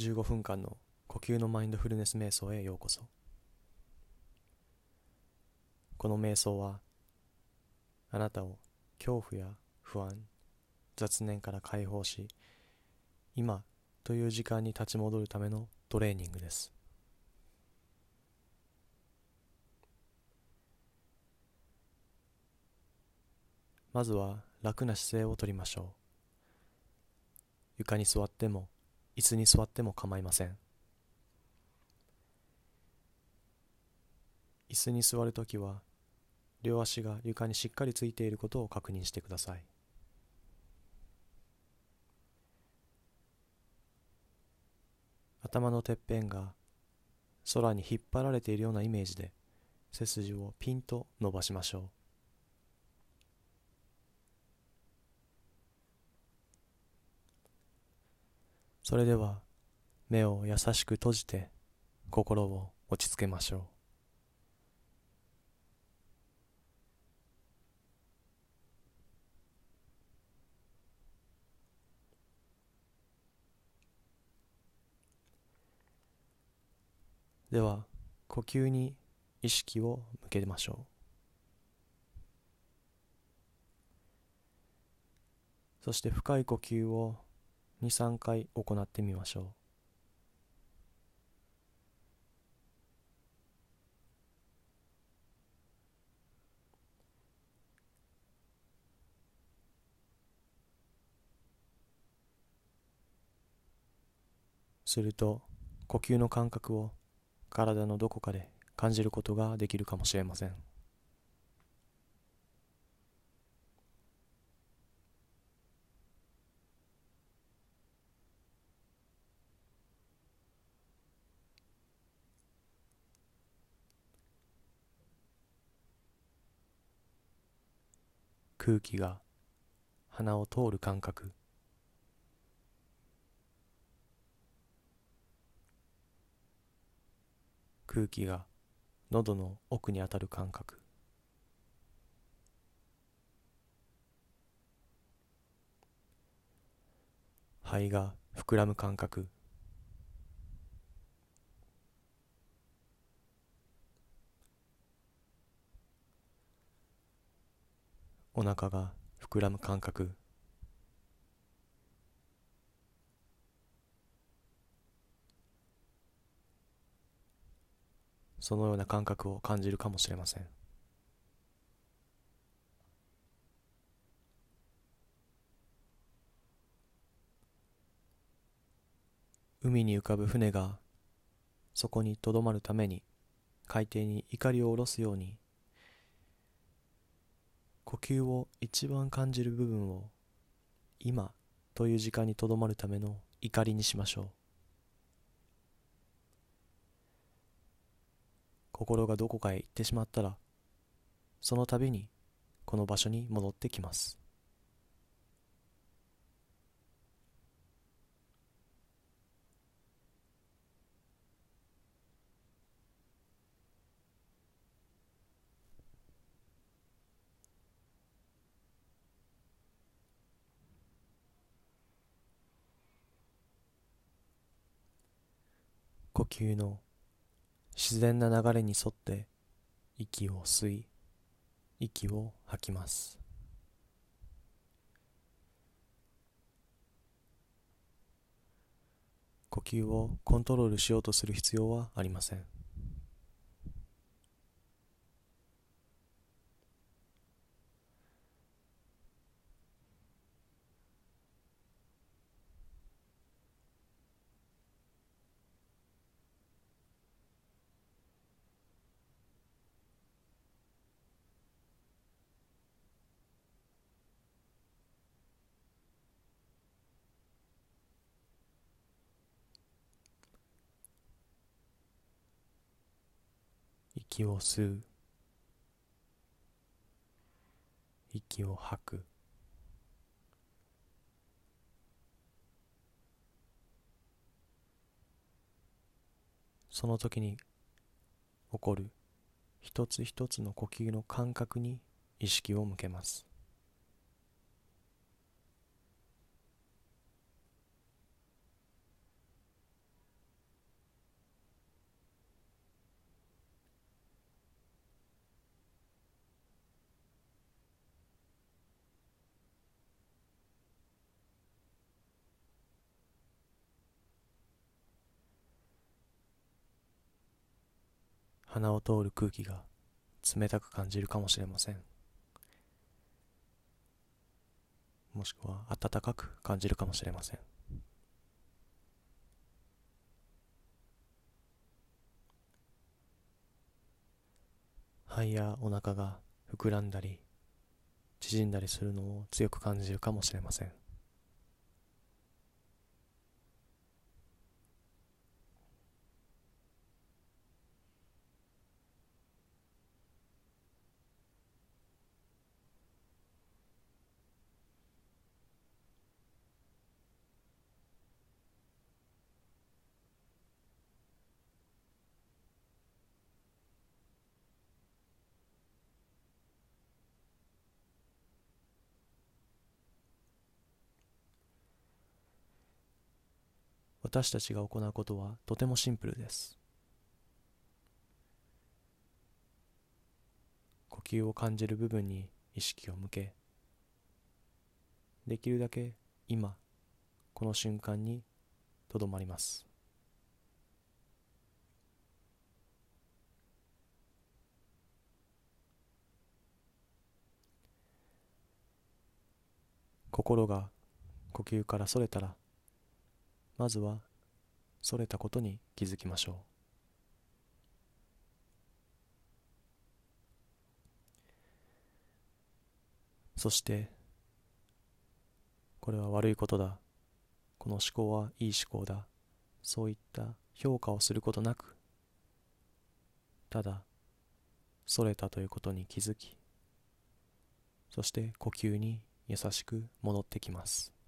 15分間の呼吸のマインドフルネス瞑想へようこそ。この瞑想はあなたを恐怖や不安雑念から解放し今という時間に立ち戻るためのトレーニングです。まずは楽な姿勢をとりましょう。床に座っても椅子に座っても構いません。椅子に座るときは両足が床にしっかりついていることを確認してください。頭のてっぺんが空に引っ張られているようなイメージで背筋をピンと伸ばしましょう。それでは目を優しく閉じて心を落ち着けましょう。では呼吸に意識を向けましょう。そして深い呼吸を23回行ってみましょう。すると呼吸の感覚を体のどこかで感じることができるかもしれません。空気が鼻を通る感覚。空気が喉の奥に当たる感覚。肺が膨らむ感覚。お腹が膨らむ感覚。そのような感覚を感じるかもしれません。海に浮かぶ船がそこにとどまるために海底に怒りを下ろすように呼吸を一番感じる部分を今という時間にとどまるための怒りにしましょう。心がどこかへ行ってしまったらその度にこの場所に戻ってきます呼吸の自然な流れに沿って息を吸い息を吐きます。呼吸をコントロールしようとする必要はありません。息を吸う。息を吐く。その時に起こる一つ一つの呼吸の感覚に意識を向けます。鼻を通る空気が冷たく感じるかもしれません。もしくは暖かく感じるかもしれません。肺やお腹が膨らんだり縮んだりするのを強く感じるかもしれません。私たちが行うことはとてもシンプルです。呼吸を感じる部分に意識を向けできるだけ今この瞬間にとどまります。心が呼吸からそれたらまずはそれたことに気づきましょう。そしてこれは悪いことだ。この思考はいい思考だ。そういった評価をすることなくただそれたということに気づきそして呼吸に優しく戻ってきます。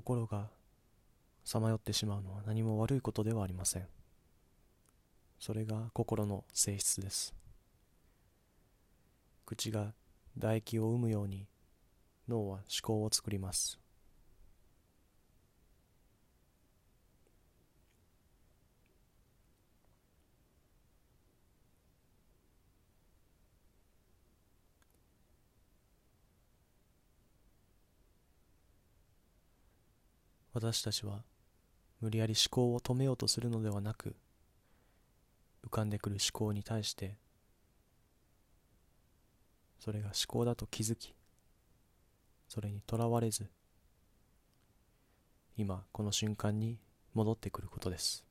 心がさまよってしまうのは何も悪いことではありません。それが心の性質です。口が唾液を生むように脳は思考を作ります。私たちは無理やり思考を止めようとするのではなく浮かんでくる思考に対してそれが思考だと気づきそれにとらわれず今この瞬間に戻ってくることです。